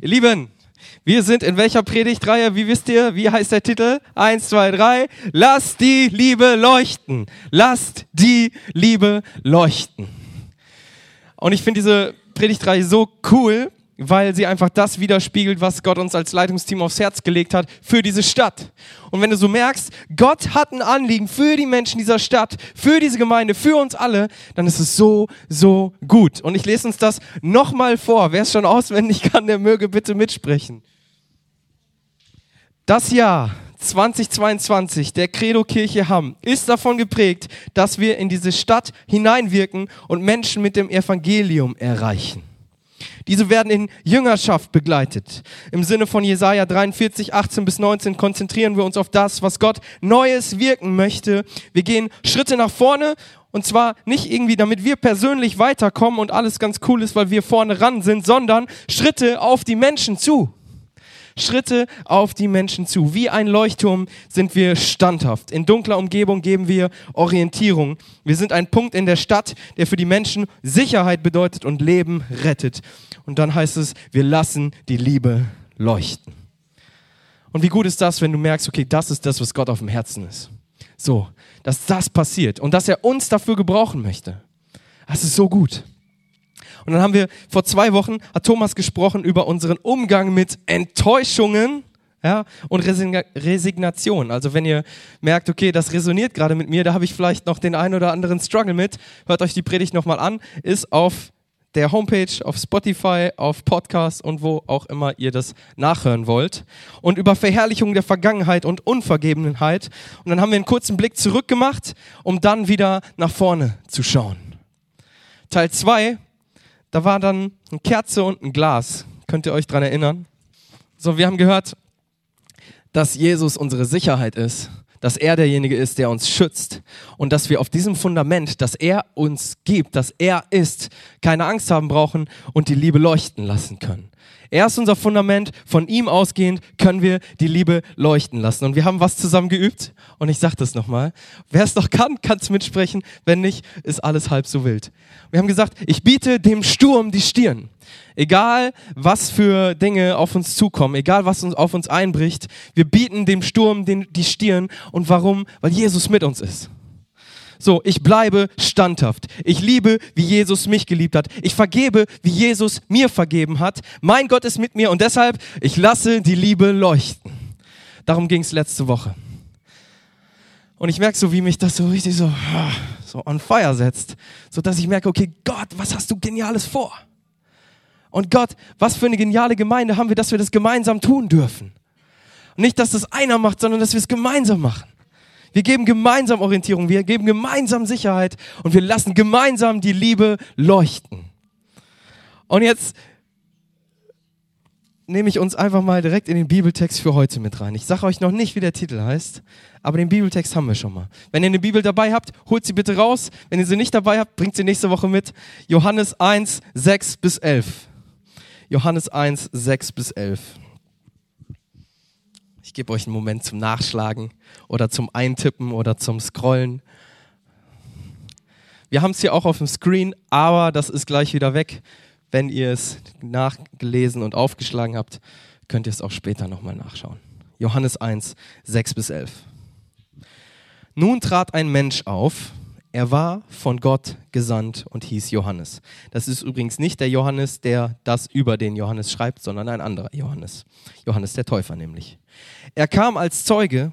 Ihr Lieben, wir sind in welcher Predigtreihe? Wie wisst ihr? Wie heißt der Titel? Eins, zwei, drei. Lasst die Liebe leuchten. Lasst die Liebe leuchten. Und ich finde diese Predigtreihe so cool, weil sie einfach das widerspiegelt, was Gott uns als Leitungsteam aufs Herz gelegt hat für diese Stadt. Und wenn du so merkst, Gott hat ein Anliegen für die Menschen dieser Stadt, für diese Gemeinde, für uns alle, dann ist es so, so gut. Und ich lese uns das nochmal vor. Wer es schon auswendig kann, der möge bitte mitsprechen. Das Jahr 2022 der Credo Kirche Hamm ist davon geprägt, dass wir in diese Stadt hineinwirken und Menschen mit dem Evangelium erreichen. Diese werden in Jüngerschaft begleitet. Im Sinne von Jesaja 43, 18 bis 19 konzentrieren wir uns auf das, was Gott Neues wirken möchte. Wir gehen Schritte nach vorne und zwar nicht irgendwie, damit wir persönlich weiterkommen und alles ganz cool ist, weil wir vorne ran sind, sondern Schritte auf die Menschen zu. Schritte auf die Menschen zu. Wie ein Leuchtturm sind wir standhaft. In dunkler Umgebung geben wir Orientierung. Wir sind ein Punkt in der Stadt, der für die Menschen Sicherheit bedeutet und Leben rettet. Und dann heißt es, wir lassen die Liebe leuchten. Und wie gut ist das, wenn du merkst, okay, das ist das, was Gott auf dem Herzen ist. So, dass das passiert und dass er uns dafür gebrauchen möchte. Das ist so gut. Und dann haben wir vor zwei Wochen, hat Thomas gesprochen über unseren Umgang mit Enttäuschungen ja, und Resignation. Also wenn ihr merkt, okay, das resoniert gerade mit mir, da habe ich vielleicht noch den einen oder anderen Struggle mit, hört euch die Predigt nochmal an, ist auf der Homepage, auf Spotify, auf Podcasts und wo auch immer ihr das nachhören wollt. Und über Verherrlichung der Vergangenheit und Unvergebenheit. Und dann haben wir einen kurzen Blick zurück gemacht, um dann wieder nach vorne zu schauen. Teil zwei da war dann eine Kerze und ein Glas. Könnt ihr euch dran erinnern? So, wir haben gehört, dass Jesus unsere Sicherheit ist, dass er derjenige ist, der uns schützt und dass wir auf diesem Fundament, das er uns gibt, dass er ist, keine Angst haben brauchen und die Liebe leuchten lassen können. Er ist unser Fundament. Von ihm ausgehend können wir die Liebe leuchten lassen. Und wir haben was zusammen geübt. Und ich sage das nochmal. Wer es noch kann, kann es mitsprechen. Wenn nicht, ist alles halb so wild. Wir haben gesagt, ich biete dem Sturm die Stirn. Egal, was für Dinge auf uns zukommen, egal, was uns auf uns einbricht, wir bieten dem Sturm den, die Stirn. Und warum? Weil Jesus mit uns ist. So, ich bleibe standhaft. Ich liebe, wie Jesus mich geliebt hat. Ich vergebe, wie Jesus mir vergeben hat. Mein Gott ist mit mir und deshalb, ich lasse die Liebe leuchten. Darum ging es letzte Woche. Und ich merke so, wie mich das so richtig so, so on fire setzt, so dass ich merke, okay, Gott, was hast du Geniales vor? Und Gott, was für eine geniale Gemeinde haben wir, dass wir das gemeinsam tun dürfen. Und nicht, dass das einer macht, sondern dass wir es gemeinsam machen. Wir geben gemeinsam Orientierung, wir geben gemeinsam Sicherheit und wir lassen gemeinsam die Liebe leuchten. Und jetzt nehme ich uns einfach mal direkt in den Bibeltext für heute mit rein. Ich sage euch noch nicht, wie der Titel heißt, aber den Bibeltext haben wir schon mal. Wenn ihr eine Bibel dabei habt, holt sie bitte raus. Wenn ihr sie nicht dabei habt, bringt sie nächste Woche mit. Johannes 1, 6 bis 11. Johannes 1, 6 bis 11. Ich gebe euch einen Moment zum Nachschlagen oder zum Eintippen oder zum Scrollen. Wir haben es hier auch auf dem Screen, aber das ist gleich wieder weg. Wenn ihr es nachgelesen und aufgeschlagen habt, könnt ihr es auch später nochmal nachschauen. Johannes 1, 6 bis 11. Nun trat ein Mensch auf, er war von Gott gesandt und hieß Johannes. Das ist übrigens nicht der Johannes, der das über den Johannes schreibt, sondern ein anderer Johannes. Johannes der Täufer nämlich. Er kam als Zeuge.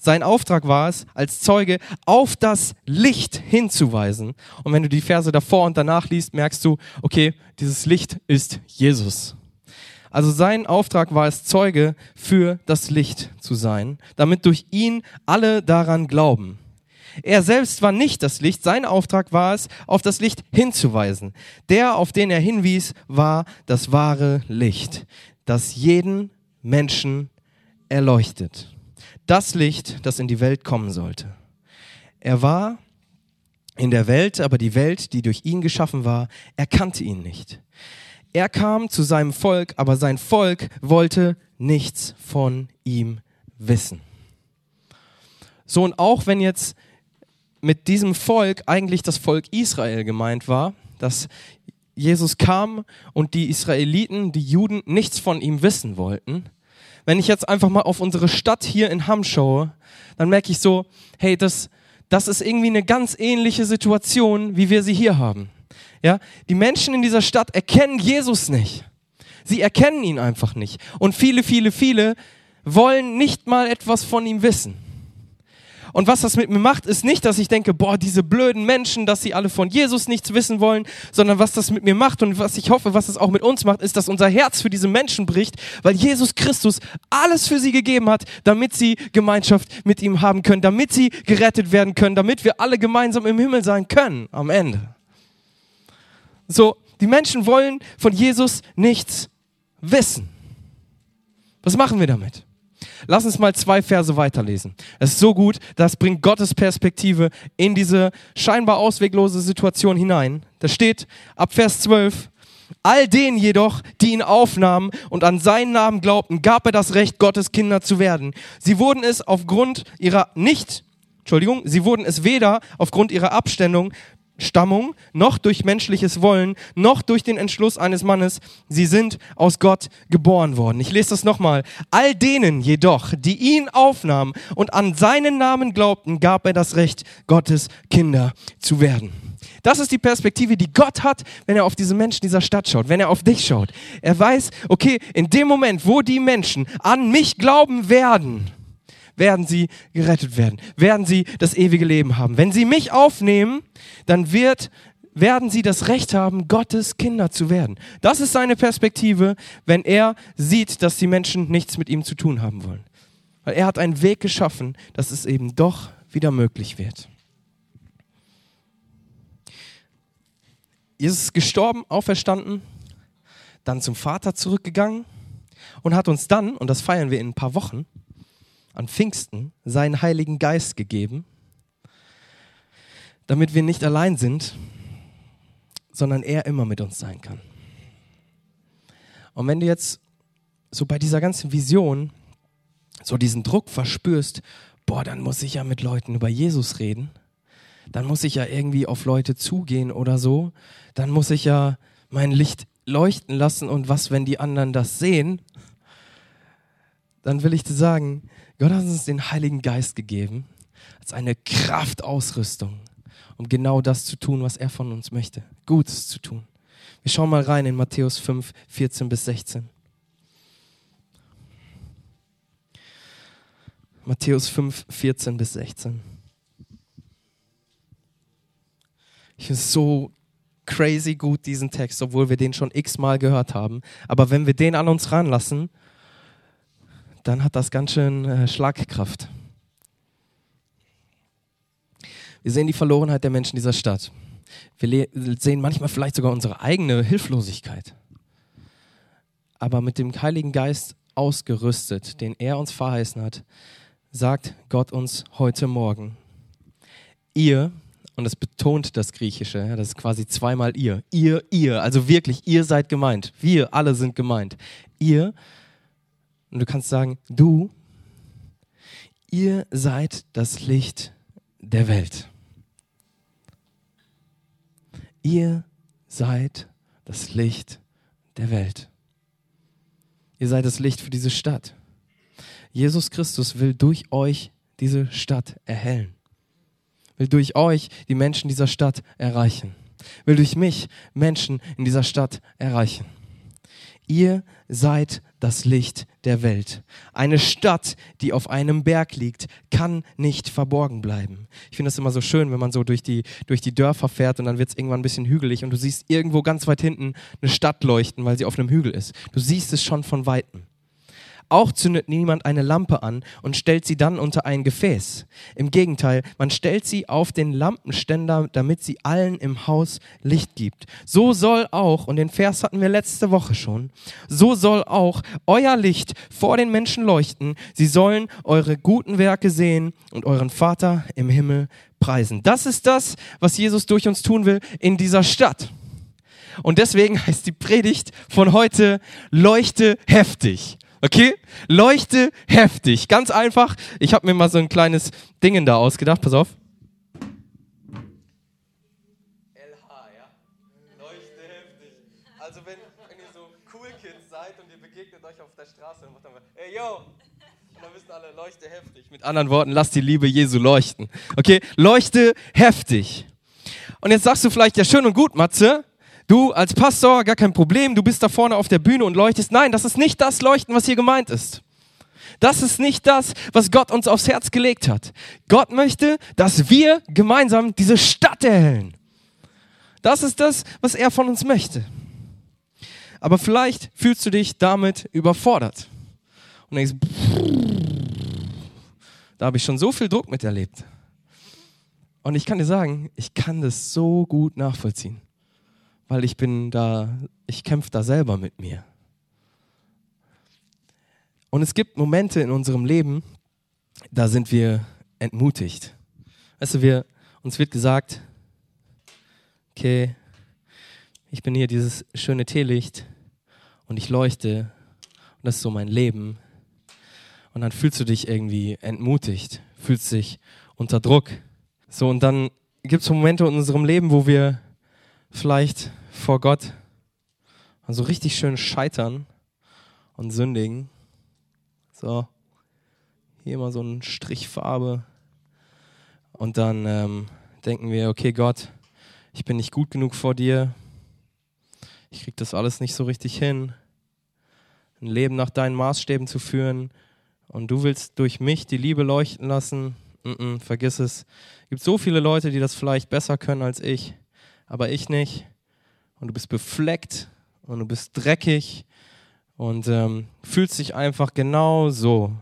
Sein Auftrag war es, als Zeuge auf das Licht hinzuweisen. Und wenn du die Verse davor und danach liest, merkst du, okay, dieses Licht ist Jesus. Also sein Auftrag war es, Zeuge für das Licht zu sein, damit durch ihn alle daran glauben. Er selbst war nicht das Licht, sein Auftrag war es, auf das Licht hinzuweisen. Der, auf den er hinwies, war das wahre Licht, das jeden Menschen erleuchtet. Das Licht, das in die Welt kommen sollte. Er war in der Welt, aber die Welt, die durch ihn geschaffen war, erkannte ihn nicht. Er kam zu seinem Volk, aber sein Volk wollte nichts von ihm wissen. So, und auch wenn jetzt mit diesem Volk eigentlich das Volk Israel gemeint war, das Jesus kam und die Israeliten, die Juden, nichts von ihm wissen wollten. Wenn ich jetzt einfach mal auf unsere Stadt hier in Hamm schaue, dann merke ich so, hey, das, das ist irgendwie eine ganz ähnliche Situation, wie wir sie hier haben. Ja, die Menschen in dieser Stadt erkennen Jesus nicht. Sie erkennen ihn einfach nicht. Und viele, viele, viele wollen nicht mal etwas von ihm wissen. Und was das mit mir macht, ist nicht, dass ich denke, boah, diese blöden Menschen, dass sie alle von Jesus nichts wissen wollen, sondern was das mit mir macht und was ich hoffe, was es auch mit uns macht, ist, dass unser Herz für diese Menschen bricht, weil Jesus Christus alles für sie gegeben hat, damit sie Gemeinschaft mit ihm haben können, damit sie gerettet werden können, damit wir alle gemeinsam im Himmel sein können am Ende. So, die Menschen wollen von Jesus nichts wissen. Was machen wir damit? Lass uns mal zwei Verse weiterlesen. Es ist so gut, das bringt Gottes Perspektive in diese scheinbar ausweglose Situation hinein. Da steht ab Vers 12, All denen jedoch, die ihn aufnahmen und an seinen Namen glaubten, gab er das Recht, Gottes Kinder zu werden. Sie wurden es aufgrund ihrer nicht, Entschuldigung, sie wurden es weder aufgrund ihrer Abständung Stammung, noch durch menschliches Wollen, noch durch den Entschluss eines Mannes. Sie sind aus Gott geboren worden. Ich lese das nochmal. All denen jedoch, die ihn aufnahmen und an seinen Namen glaubten, gab er das Recht, Gottes Kinder zu werden. Das ist die Perspektive, die Gott hat, wenn er auf diese Menschen dieser Stadt schaut, wenn er auf dich schaut. Er weiß, okay, in dem Moment, wo die Menschen an mich glauben werden, werden sie gerettet werden, werden sie das ewige Leben haben. Wenn sie mich aufnehmen, dann wird, werden sie das Recht haben, Gottes Kinder zu werden. Das ist seine Perspektive, wenn er sieht, dass die Menschen nichts mit ihm zu tun haben wollen. Weil er hat einen Weg geschaffen, dass es eben doch wieder möglich wird. Jesus ist gestorben, auferstanden, dann zum Vater zurückgegangen und hat uns dann, und das feiern wir in ein paar Wochen, an Pfingsten seinen Heiligen Geist gegeben, damit wir nicht allein sind, sondern er immer mit uns sein kann. Und wenn du jetzt so bei dieser ganzen Vision so diesen Druck verspürst, boah, dann muss ich ja mit Leuten über Jesus reden, dann muss ich ja irgendwie auf Leute zugehen oder so, dann muss ich ja mein Licht leuchten lassen und was, wenn die anderen das sehen, dann will ich dir sagen, Gott hat uns den Heiligen Geist gegeben als eine Kraftausrüstung, um genau das zu tun, was er von uns möchte. Gutes zu tun. Wir schauen mal rein in Matthäus 5, 14 bis 16. Matthäus 5, 14 bis 16. Ich finde es so crazy gut, diesen Text, obwohl wir den schon x-mal gehört haben. Aber wenn wir den an uns ranlassen, dann hat das ganz schön äh, Schlagkraft. Wir sehen die Verlorenheit der Menschen dieser Stadt. Wir sehen manchmal vielleicht sogar unsere eigene Hilflosigkeit. Aber mit dem Heiligen Geist ausgerüstet, den er uns verheißen hat, sagt Gott uns heute Morgen, ihr, und das betont das Griechische, das ist quasi zweimal ihr, ihr, ihr, also wirklich, ihr seid gemeint, wir alle sind gemeint, ihr und du kannst sagen, du, ihr seid das Licht der Welt. Ihr seid das Licht der Welt. Ihr seid das Licht für diese Stadt. Jesus Christus will durch euch diese Stadt erhellen. Will durch euch die Menschen dieser Stadt erreichen. Will durch mich Menschen in dieser Stadt erreichen. Ihr seid das Licht der Welt. Eine Stadt, die auf einem Berg liegt, kann nicht verborgen bleiben. Ich finde das immer so schön, wenn man so durch die, durch die Dörfer fährt und dann wird es irgendwann ein bisschen hügelig und du siehst irgendwo ganz weit hinten eine Stadt leuchten, weil sie auf einem Hügel ist. Du siehst es schon von Weitem. Auch zündet niemand eine Lampe an und stellt sie dann unter ein Gefäß. Im Gegenteil, man stellt sie auf den Lampenständer, damit sie allen im Haus Licht gibt. So soll auch, und den Vers hatten wir letzte Woche schon, so soll auch euer Licht vor den Menschen leuchten. Sie sollen eure guten Werke sehen und euren Vater im Himmel preisen. Das ist das, was Jesus durch uns tun will in dieser Stadt. Und deswegen heißt die Predigt von heute Leuchte heftig. Okay? Leuchte heftig. Ganz einfach. Ich habe mir mal so ein kleines Ding da ausgedacht. Pass auf. LH, ja? Leuchte heftig. Also, wenn, wenn ihr so Cool Kids seid und ihr begegnet euch auf der Straße, dann macht dann mal, ey, yo! Und dann wisst ihr alle, leuchte heftig. Mit anderen Worten, lasst die Liebe Jesu leuchten. Okay? Leuchte heftig. Und jetzt sagst du vielleicht, ja, schön und gut, Matze, du als Pastor, gar kein Problem, du bist da vorne auf der Bühne und leuchtest. Nein, das ist nicht das Leuchten, was hier gemeint ist. Das ist nicht das, was Gott uns aufs Herz gelegt hat. Gott möchte, dass wir gemeinsam diese Stadt erhellen. Das ist das, was er von uns möchte. Aber vielleicht fühlst du dich damit überfordert und denkst, da habe ich schon so viel Druck miterlebt. Und ich kann dir sagen, ich kann das so gut nachvollziehen, weil ich bin da, ich kämpfe da selber mit mir. Und es gibt Momente in unserem Leben, da sind wir entmutigt. Weißt du, wir, uns wird gesagt, okay, ich bin hier dieses schöne Teelicht und ich leuchte und das ist so mein Leben. Und dann fühlst du dich irgendwie entmutigt, fühlst dich unter Druck. So, und dann gibt es Momente in unserem Leben, wo wir vielleicht vor Gott so richtig schön scheitern und sündigen. So, hier mal so ein Strich Farbe. Und dann ähm, denken wir, okay Gott, ich bin nicht gut genug vor dir. Ich krieg das alles nicht so richtig hin. Ein Leben nach deinen Maßstäben zu führen. Und du willst durch mich die Liebe leuchten lassen. Mm -mm, vergiss es. Es gibt so viele Leute, die das vielleicht besser können als ich, aber ich nicht. Und du bist befleckt und du bist dreckig und ähm, fühlt sich einfach genau so.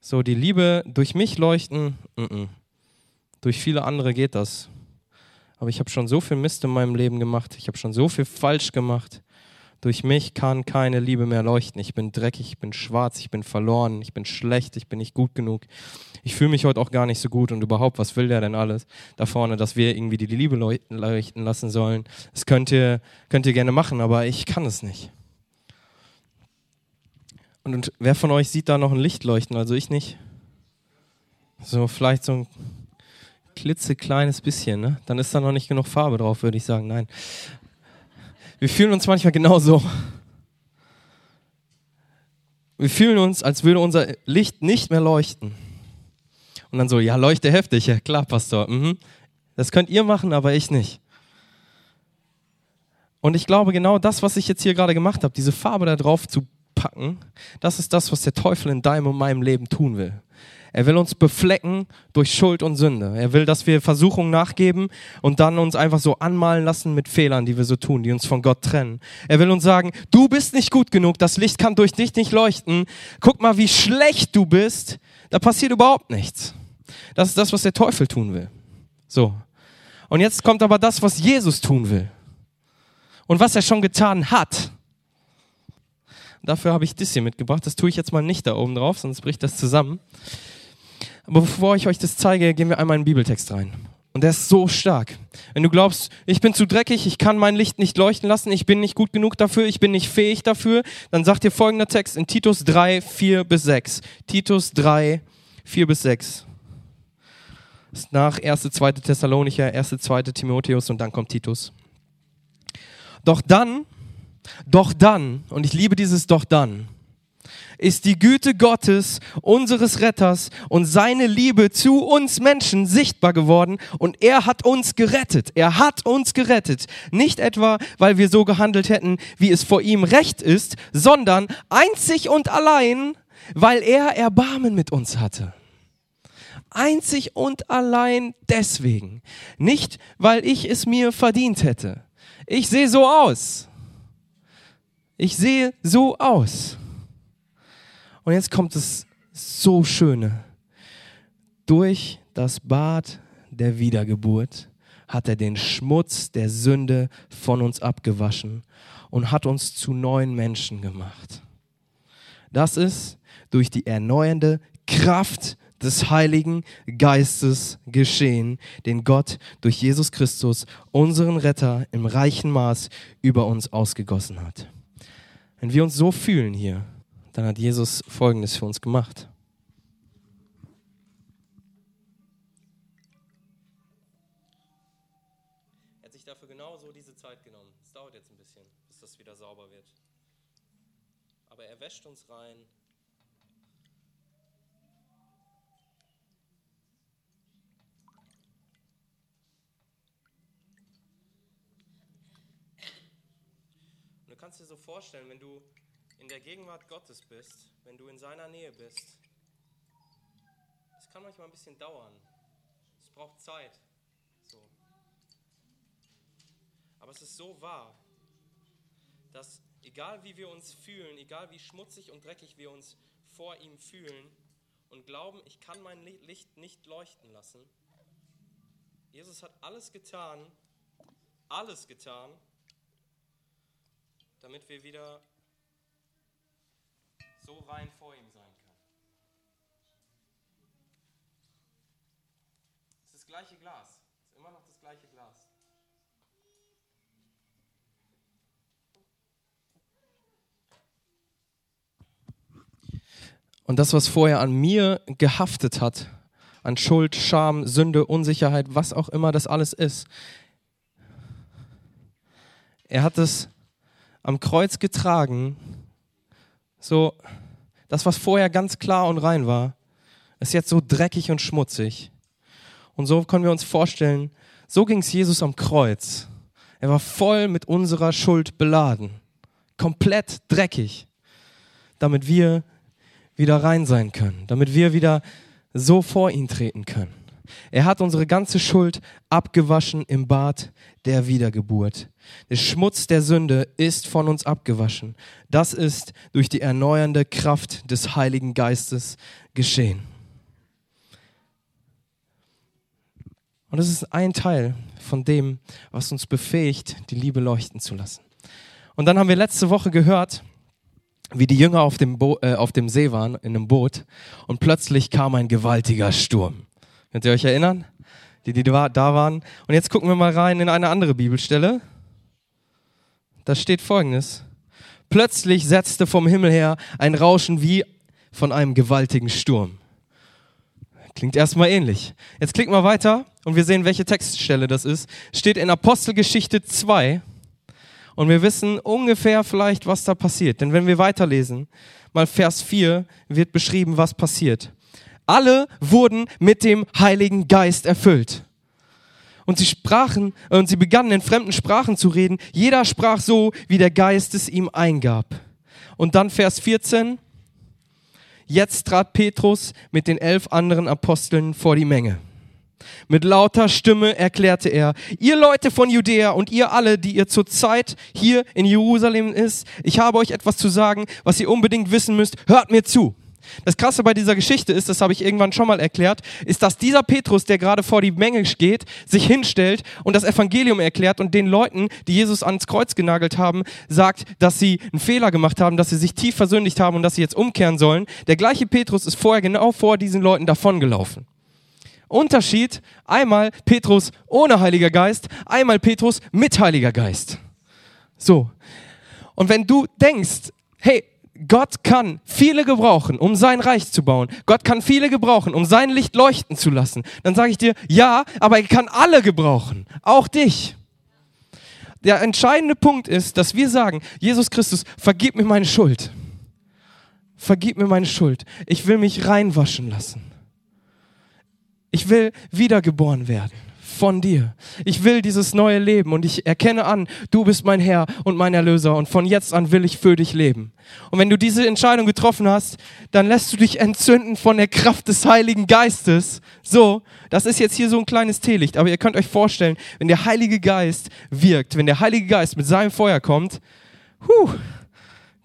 So, die Liebe durch mich leuchten, mm -mm. durch viele andere geht das. Aber ich habe schon so viel Mist in meinem Leben gemacht, ich habe schon so viel falsch gemacht. Durch mich kann keine Liebe mehr leuchten. Ich bin dreckig, ich bin schwarz, ich bin verloren, ich bin schlecht, ich bin nicht gut genug. Ich fühle mich heute auch gar nicht so gut und überhaupt, was will der denn alles da vorne, dass wir irgendwie die Liebe leuchten lassen sollen? Das könnt ihr, könnt ihr gerne machen, aber ich kann es nicht. Und, und wer von euch sieht da noch ein Licht leuchten? Also ich nicht. So vielleicht so ein klitzekleines bisschen, ne? Dann ist da noch nicht genug Farbe drauf, würde ich sagen. Nein. Wir fühlen uns manchmal genauso. Wir fühlen uns, als würde unser Licht nicht mehr leuchten. Und dann so, ja, leuchte heftig. Ja, klar, Pastor. Mhm. Das könnt ihr machen, aber ich nicht. Und ich glaube, genau das, was ich jetzt hier gerade gemacht habe, diese Farbe da drauf zu packen, das ist das, was der Teufel in deinem und meinem Leben tun will. Er will uns beflecken durch Schuld und Sünde. Er will, dass wir Versuchungen nachgeben und dann uns einfach so anmalen lassen mit Fehlern, die wir so tun, die uns von Gott trennen. Er will uns sagen, du bist nicht gut genug, das Licht kann durch dich nicht leuchten. Guck mal, wie schlecht du bist. Da passiert überhaupt nichts. Das ist das, was der Teufel tun will. So. Und jetzt kommt aber das, was Jesus tun will. Und was er schon getan hat. Dafür habe ich das hier mitgebracht. Das tue ich jetzt mal nicht da oben drauf, sonst bricht das zusammen. Aber bevor ich euch das zeige, gehen wir einmal in den Bibeltext rein. Und der ist so stark. Wenn du glaubst, ich bin zu dreckig, ich kann mein Licht nicht leuchten lassen, ich bin nicht gut genug dafür, ich bin nicht fähig dafür, dann sagt dir folgender Text in Titus 3, 4 bis 6. Titus 3, 4 bis 6. Das ist nach 1., 2. Thessalonicher, 1., 2. Timotheus und dann kommt Titus. Doch dann doch dann, und ich liebe dieses Doch dann, ist die Güte Gottes, unseres Retters und seine Liebe zu uns Menschen sichtbar geworden und er hat uns gerettet. Er hat uns gerettet. Nicht etwa, weil wir so gehandelt hätten, wie es vor ihm recht ist, sondern einzig und allein, weil er Erbarmen mit uns hatte. Einzig und allein deswegen. Nicht, weil ich es mir verdient hätte. Ich sehe so aus. Ich sehe so aus. Und jetzt kommt das so Schöne. Durch das Bad der Wiedergeburt hat er den Schmutz der Sünde von uns abgewaschen und hat uns zu neuen Menschen gemacht. Das ist durch die erneuernde Kraft des Heiligen Geistes geschehen, den Gott durch Jesus Christus, unseren Retter, im reichen Maß über uns ausgegossen hat. Wenn wir uns so fühlen hier, dann hat Jesus Folgendes für uns gemacht. Er hat sich dafür genau so diese Zeit genommen. Es dauert jetzt ein bisschen, bis das wieder sauber wird. aber er wäscht uns rein. Und du kannst dir so vorstellen, wenn du in der Gegenwart Gottes bist, wenn du in seiner Nähe bist, es kann manchmal ein bisschen dauern. Es braucht Zeit. So. Aber es ist so wahr, dass egal wie wir uns fühlen, egal wie schmutzig und dreckig wir uns vor ihm fühlen und glauben, ich kann mein Licht nicht leuchten lassen, Jesus hat alles getan, alles getan, damit wir wieder so rein vor ihm sein können. Es ist das gleiche Glas, es ist immer noch das gleiche Glas. Und das, was vorher an mir gehaftet hat, an Schuld, Scham, Sünde, Unsicherheit, was auch immer das alles ist, er hat es am Kreuz getragen, so das, was vorher ganz klar und rein war, ist jetzt so dreckig und schmutzig. Und so können wir uns vorstellen, so ging es Jesus am Kreuz. Er war voll mit unserer Schuld beladen, komplett dreckig, damit wir wieder rein sein können, damit wir wieder so vor ihn treten können. Er hat unsere ganze Schuld abgewaschen im Bad der Wiedergeburt. Der Schmutz der Sünde ist von uns abgewaschen. Das ist durch die erneuernde Kraft des Heiligen Geistes geschehen. Und es ist ein Teil von dem, was uns befähigt, die Liebe leuchten zu lassen. Und dann haben wir letzte Woche gehört, wie die Jünger auf dem, Bo äh, auf dem See waren, in einem Boot, und plötzlich kam ein gewaltiger Sturm. Könnt ihr euch erinnern? Die, die da waren. Und jetzt gucken wir mal rein in eine andere Bibelstelle. Da steht folgendes. Plötzlich setzte vom Himmel her ein Rauschen wie von einem gewaltigen Sturm. Klingt erstmal ähnlich. Jetzt klicken wir weiter und wir sehen, welche Textstelle das ist. Steht in Apostelgeschichte 2 und wir wissen ungefähr vielleicht, was da passiert. Denn wenn wir weiterlesen, mal Vers 4 wird beschrieben, was passiert. Alle wurden mit dem Heiligen Geist erfüllt. Und sie sprachen, und sie begannen in fremden Sprachen zu reden. Jeder sprach so, wie der Geist es ihm eingab. Und dann Vers 14. Jetzt trat Petrus mit den elf anderen Aposteln vor die Menge. Mit lauter Stimme erklärte er, ihr Leute von Judäa und ihr alle, die ihr zurzeit hier in Jerusalem ist, ich habe euch etwas zu sagen, was ihr unbedingt wissen müsst, hört mir zu. Das Krasse bei dieser Geschichte ist, das habe ich irgendwann schon mal erklärt, ist, dass dieser Petrus, der gerade vor die Menge geht, sich hinstellt und das Evangelium erklärt und den Leuten, die Jesus ans Kreuz genagelt haben, sagt, dass sie einen Fehler gemacht haben, dass sie sich tief versündigt haben und dass sie jetzt umkehren sollen. Der gleiche Petrus ist vorher genau vor diesen Leuten davongelaufen. Unterschied, einmal Petrus ohne Heiliger Geist, einmal Petrus mit Heiliger Geist. So. Und wenn du denkst, hey, Gott kann viele gebrauchen, um sein Reich zu bauen. Gott kann viele gebrauchen, um sein Licht leuchten zu lassen. Dann sage ich dir, ja, aber er kann alle gebrauchen, auch dich. Der entscheidende Punkt ist, dass wir sagen, Jesus Christus, vergib mir meine Schuld. Vergib mir meine Schuld. Ich will mich reinwaschen lassen. Ich will wiedergeboren werden von dir. Ich will dieses neue Leben und ich erkenne an, du bist mein Herr und mein Erlöser und von jetzt an will ich für dich leben. Und wenn du diese Entscheidung getroffen hast, dann lässt du dich entzünden von der Kraft des Heiligen Geistes. So, das ist jetzt hier so ein kleines Teelicht, aber ihr könnt euch vorstellen, wenn der Heilige Geist wirkt, wenn der Heilige Geist mit seinem Feuer kommt, huh,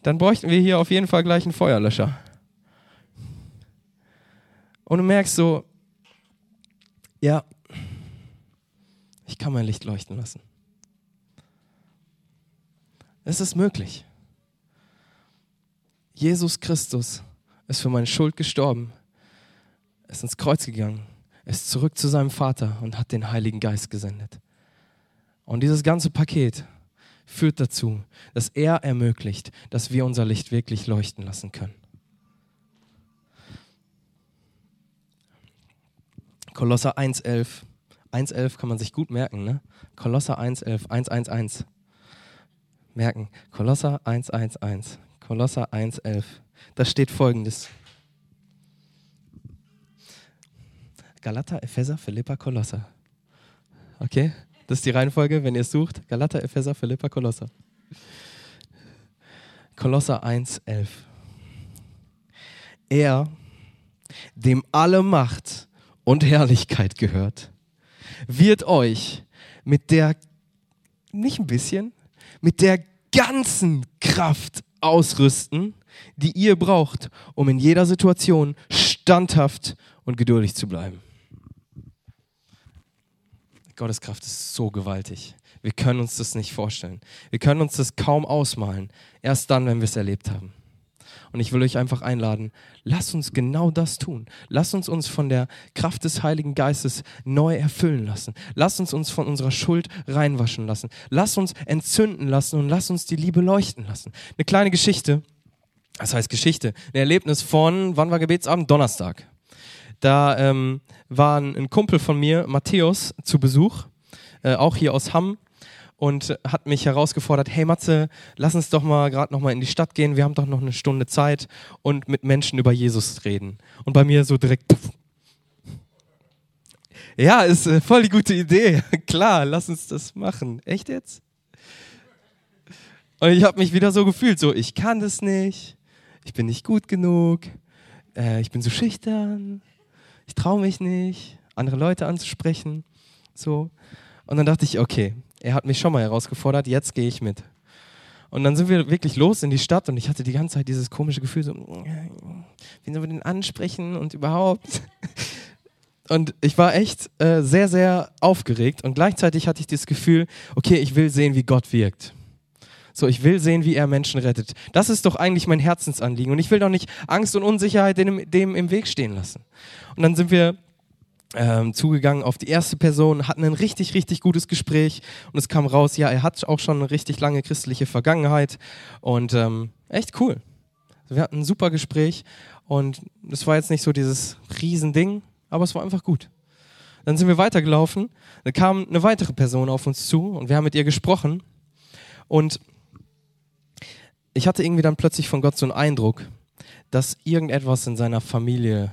dann bräuchten wir hier auf jeden Fall gleich einen Feuerlöscher. Und du merkst so, ja, ich kann mein Licht leuchten lassen. Es ist möglich. Jesus Christus ist für meine Schuld gestorben, ist ins Kreuz gegangen, ist zurück zu seinem Vater und hat den Heiligen Geist gesendet. Und dieses ganze Paket führt dazu, dass er ermöglicht, dass wir unser Licht wirklich leuchten lassen können. Kolosser 1,11. 1,11 kann man sich gut merken, ne? Kolosser 1,11, 111. Merken. Kolosser 111. Kolosser 1,11. Da steht folgendes. Galater, Epheser, Philippa, Kolosser. Okay? Das ist die Reihenfolge, wenn ihr es sucht. Galater, Epheser, Philippa, Kolosser. Kolosser 1,11. Er, dem alle Macht und Herrlichkeit gehört, wird euch mit der, nicht ein bisschen, mit der ganzen Kraft ausrüsten, die ihr braucht, um in jeder Situation standhaft und geduldig zu bleiben. Gottes Kraft ist so gewaltig. Wir können uns das nicht vorstellen. Wir können uns das kaum ausmalen. Erst dann, wenn wir es erlebt haben. Und ich will euch einfach einladen, lasst uns genau das tun. Lasst uns uns von der Kraft des Heiligen Geistes neu erfüllen lassen. Lasst uns uns von unserer Schuld reinwaschen lassen. Lasst uns entzünden lassen und lasst uns die Liebe leuchten lassen. Eine kleine Geschichte, das heißt Geschichte, ein Erlebnis von, wann war Gebetsabend? Donnerstag. Da ähm, war ein Kumpel von mir, Matthäus, zu Besuch, äh, auch hier aus Hamm und hat mich herausgefordert, hey Matze, lass uns doch mal gerade noch mal in die Stadt gehen, wir haben doch noch eine Stunde Zeit und mit Menschen über Jesus reden. Und bei mir so direkt, puff. ja, ist äh, voll die gute Idee. Klar, lass uns das machen. Echt jetzt? Und ich habe mich wieder so gefühlt, so ich kann das nicht, ich bin nicht gut genug, äh, ich bin so schüchtern, ich traue mich nicht, andere Leute anzusprechen, so. Und dann dachte ich, okay, er hat mich schon mal herausgefordert, jetzt gehe ich mit. Und dann sind wir wirklich los in die Stadt und ich hatte die ganze Zeit dieses komische Gefühl, so, wie sollen wir den ansprechen und überhaupt. Und ich war echt äh, sehr, sehr aufgeregt und gleichzeitig hatte ich das Gefühl, okay, ich will sehen, wie Gott wirkt. So, ich will sehen, wie er Menschen rettet. Das ist doch eigentlich mein Herzensanliegen und ich will doch nicht Angst und Unsicherheit dem, dem im Weg stehen lassen. Und dann sind wir ähm, zugegangen auf die erste Person, hatten ein richtig, richtig gutes Gespräch und es kam raus, ja, er hat auch schon eine richtig lange christliche Vergangenheit und ähm, echt cool. Wir hatten ein super Gespräch und es war jetzt nicht so dieses Riesending, aber es war einfach gut. Dann sind wir weitergelaufen, da kam eine weitere Person auf uns zu und wir haben mit ihr gesprochen und ich hatte irgendwie dann plötzlich von Gott so einen Eindruck, dass irgendetwas in seiner Familie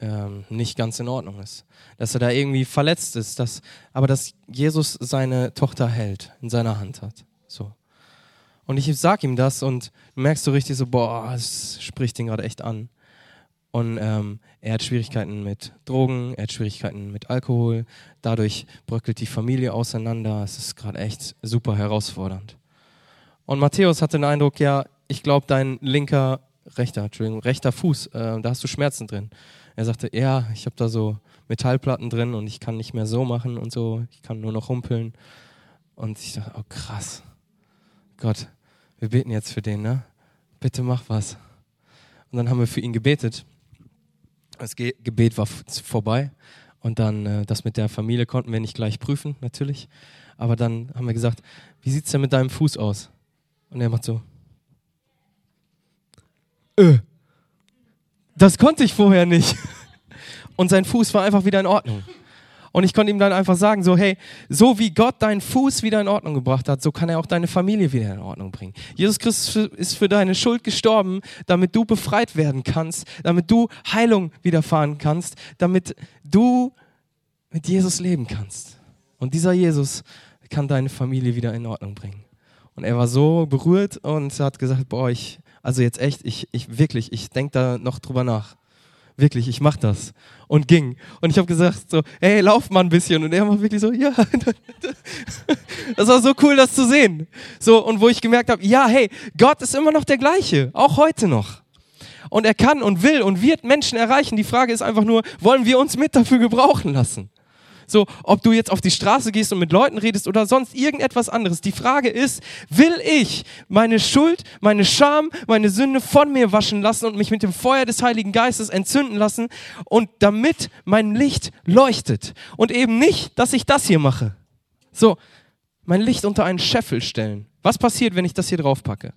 ähm, nicht ganz in Ordnung ist. Dass er da irgendwie verletzt ist, dass, aber dass Jesus seine Tochter hält, in seiner Hand hat. So. Und ich sag ihm das und du merkst so richtig so, boah, es spricht ihn gerade echt an. Und ähm, er hat Schwierigkeiten mit Drogen, er hat Schwierigkeiten mit Alkohol. Dadurch bröckelt die Familie auseinander. Es ist gerade echt super herausfordernd. Und Matthäus hatte den Eindruck, ja, ich glaube, dein linker, rechter, Entschuldigung, rechter Fuß, äh, da hast du Schmerzen drin. Er sagte, ja, ich habe da so Metallplatten drin und ich kann nicht mehr so machen und so, ich kann nur noch humpeln. Und ich dachte, oh krass, Gott, wir beten jetzt für den, ne? Bitte mach was. Und dann haben wir für ihn gebetet. Das Ge Gebet war vorbei und dann äh, das mit der Familie konnten wir nicht gleich prüfen, natürlich. Aber dann haben wir gesagt, wie sieht's denn mit deinem Fuß aus? Und er macht so. Äh, das konnte ich vorher nicht. Und sein Fuß war einfach wieder in Ordnung. Und ich konnte ihm dann einfach sagen, so, hey, so wie Gott deinen Fuß wieder in Ordnung gebracht hat, so kann er auch deine Familie wieder in Ordnung bringen. Jesus Christus ist für deine Schuld gestorben, damit du befreit werden kannst, damit du Heilung widerfahren kannst, damit du mit Jesus leben kannst. Und dieser Jesus kann deine Familie wieder in Ordnung bringen. Und er war so berührt und hat gesagt, boah, ich, also jetzt echt, ich, ich wirklich, ich denke da noch drüber nach. Wirklich, ich mach das. Und ging. Und ich habe gesagt so, hey, lauf mal ein bisschen. Und er war wirklich so, ja. Das war so cool, das zu sehen. So, und wo ich gemerkt habe, ja, hey, Gott ist immer noch der gleiche. Auch heute noch. Und er kann und will und wird Menschen erreichen. Die Frage ist einfach nur, wollen wir uns mit dafür gebrauchen lassen? So, ob du jetzt auf die Straße gehst und mit Leuten redest oder sonst irgendetwas anderes. Die Frage ist, will ich meine Schuld, meine Scham, meine Sünde von mir waschen lassen und mich mit dem Feuer des Heiligen Geistes entzünden lassen und damit mein Licht leuchtet und eben nicht, dass ich das hier mache. So, mein Licht unter einen Scheffel stellen. Was passiert, wenn ich das hier drauf packe?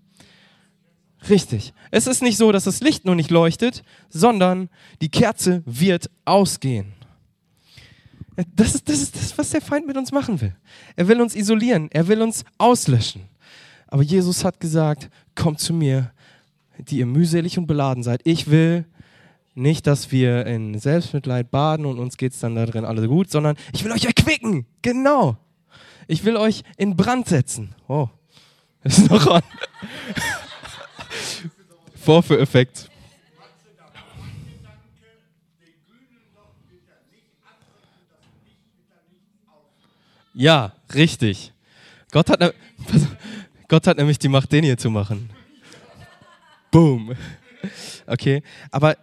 Richtig. Es ist nicht so, dass das Licht nur nicht leuchtet, sondern die Kerze wird ausgehen. Das ist, das ist das, was der Feind mit uns machen will. Er will uns isolieren, er will uns auslöschen. Aber Jesus hat gesagt, komm zu mir, die ihr mühselig und beladen seid. Ich will nicht, dass wir in Selbstmitleid baden und uns geht es dann da drin alles gut, sondern ich will euch erquicken. Genau. Ich will euch in Brand setzen. Oh, ist noch an. Vorführeffekt. Ja, richtig. Gott hat, Gott hat nämlich die Macht, den hier zu machen. Boom. Okay, aber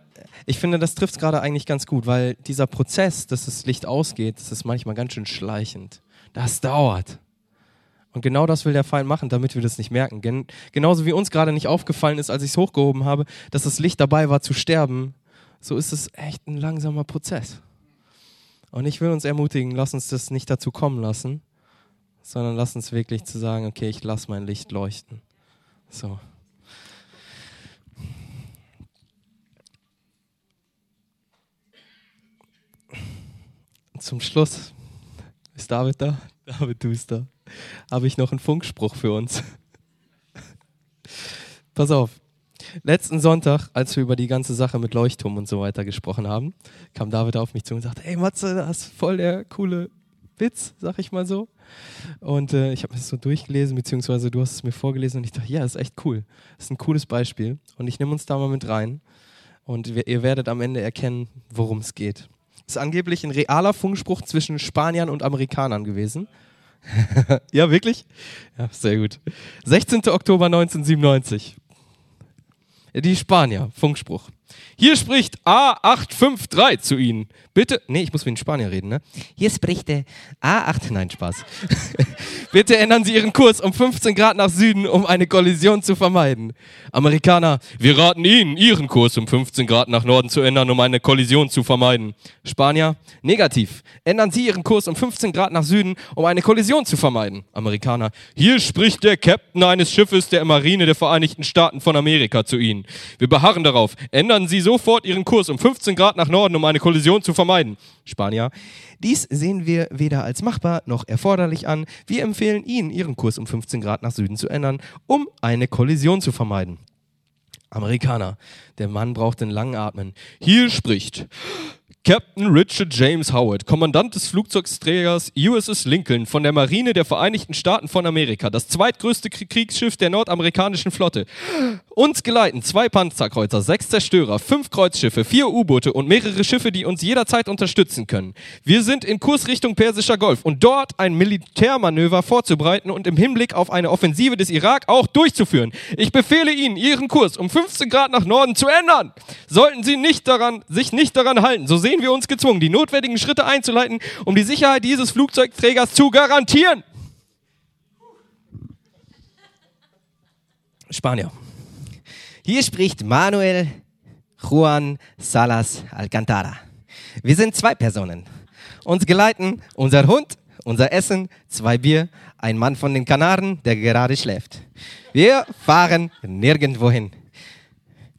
ich finde, das trifft es gerade eigentlich ganz gut, weil dieser Prozess, dass das Licht ausgeht, das ist manchmal ganz schön schleichend. Das dauert. Und genau das will der Feind machen, damit wir das nicht merken. Gen genauso wie uns gerade nicht aufgefallen ist, als ich es hochgehoben habe, dass das Licht dabei war zu sterben, so ist es echt ein langsamer Prozess. Und ich will uns ermutigen, lass uns das nicht dazu kommen lassen, sondern lass uns wirklich zu sagen, okay, ich lasse mein Licht leuchten. So. Zum Schluss ist David da? David, du bist da. Habe ich noch einen Funkspruch für uns. Pass auf. Letzten Sonntag, als wir über die ganze Sache mit Leuchtturm und so weiter gesprochen haben, kam David auf mich zu und sagte, ey Matze, das ist voll der coole Witz, sag ich mal so. Und äh, ich habe das so durchgelesen, beziehungsweise du hast es mir vorgelesen und ich dachte, ja, das ist echt cool. Das ist ein cooles Beispiel. Und ich nehme uns da mal mit rein. Und wir, ihr werdet am Ende erkennen, worum es geht. Es ist angeblich ein realer Funkspruch zwischen Spaniern und Amerikanern gewesen. ja, wirklich? Ja, sehr gut. 16. Oktober 1997. Die Spanier, Funkspruch. Hier spricht A853 zu Ihnen. Bitte, nee, ich muss wie ein Spanier reden, ne? Hier spricht der A8, nein, Spaß. Bitte ändern Sie Ihren Kurs um 15 Grad nach Süden, um eine Kollision zu vermeiden. Amerikaner, wir raten Ihnen, Ihren Kurs um 15 Grad nach Norden zu ändern, um eine Kollision zu vermeiden. Spanier, negativ. Ändern Sie Ihren Kurs um 15 Grad nach Süden, um eine Kollision zu vermeiden. Amerikaner, hier spricht der Captain eines Schiffes der Marine der Vereinigten Staaten von Amerika zu Ihnen. Wir beharren darauf, ändern Sie sofort Ihren Kurs um 15 Grad nach Norden, um eine Kollision zu vermeiden. Spanier. Dies sehen wir weder als machbar noch erforderlich an. Wir empfehlen Ihnen, Ihren Kurs um 15 Grad nach Süden zu ändern, um eine Kollision zu vermeiden. Amerikaner. Der Mann braucht den langen Atmen. Hier spricht Captain Richard James Howard, Kommandant des Flugzeugträgers USS Lincoln von der Marine der Vereinigten Staaten von Amerika, das zweitgrößte Kriegsschiff der nordamerikanischen Flotte. Uns geleiten zwei Panzerkreuzer, sechs Zerstörer, fünf Kreuzschiffe, vier U-Boote und mehrere Schiffe, die uns jederzeit unterstützen können. Wir sind in Kurs Richtung Persischer Golf und dort ein Militärmanöver vorzubereiten und im Hinblick auf eine Offensive des Irak auch durchzuführen. Ich befehle Ihnen, Ihren Kurs um 15 Grad nach Norden zu ändern. Sollten Sie nicht daran, sich nicht daran halten, so sehen wir uns gezwungen, die notwendigen Schritte einzuleiten, um die Sicherheit dieses Flugzeugträgers zu garantieren. Spanier. Hier spricht Manuel Juan Salas Alcantara. Wir sind zwei Personen. Uns geleiten unser Hund, unser Essen, zwei Bier, ein Mann von den Kanaren, der gerade schläft. Wir fahren nirgendwohin.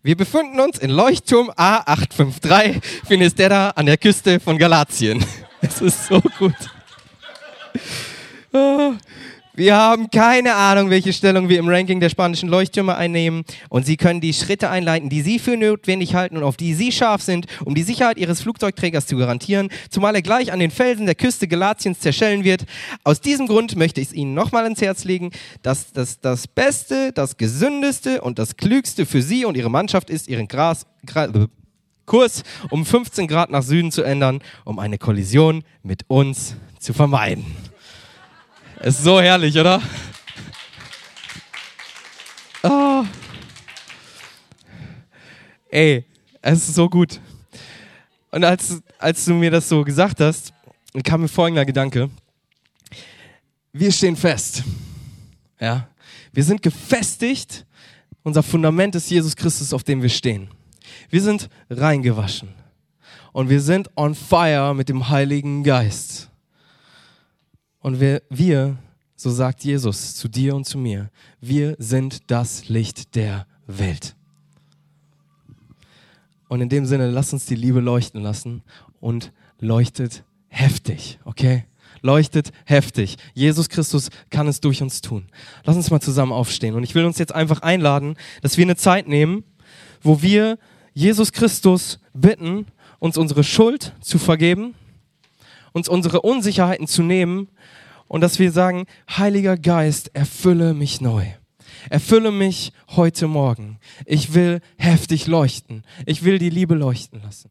Wir befinden uns in Leuchtturm A853 Finisterra an der Küste von Galatien. Es ist so gut. Wir haben keine Ahnung, welche Stellung wir im Ranking der spanischen Leuchttürme einnehmen. Und Sie können die Schritte einleiten, die Sie für notwendig halten und auf die Sie scharf sind, um die Sicherheit Ihres Flugzeugträgers zu garantieren, zumal er gleich an den Felsen der Küste Galatiens zerschellen wird. Aus diesem Grund möchte ich es Ihnen nochmal ins Herz legen, dass das, das Beste, das Gesündeste und das Klügste für Sie und Ihre Mannschaft ist, Ihren Gras, Gra, Kurs um 15 Grad nach Süden zu ändern, um eine Kollision mit uns zu vermeiden. Ist so herrlich, oder? Oh. Ey, es ist so gut. Und als, als du mir das so gesagt hast, kam mir folgender Gedanke. Wir stehen fest. Ja. Wir sind gefestigt. Unser Fundament ist Jesus Christus, auf dem wir stehen. Wir sind reingewaschen. Und wir sind on fire mit dem Heiligen Geist. Und wir, wir, so sagt Jesus zu dir und zu mir, wir sind das Licht der Welt. Und in dem Sinne, lass uns die Liebe leuchten lassen und leuchtet heftig, okay? leuchtet heftig. Jesus Christus kann es durch uns tun. Lass uns mal zusammen aufstehen. Und ich will uns jetzt einfach einladen, dass wir eine Zeit nehmen, wo wir Jesus Christus bitten, uns unsere Schuld zu vergeben, uns unsere Unsicherheiten zu nehmen und dass wir sagen, Heiliger Geist, erfülle mich neu. Erfülle mich heute Morgen. Ich will heftig leuchten. Ich will die Liebe leuchten lassen.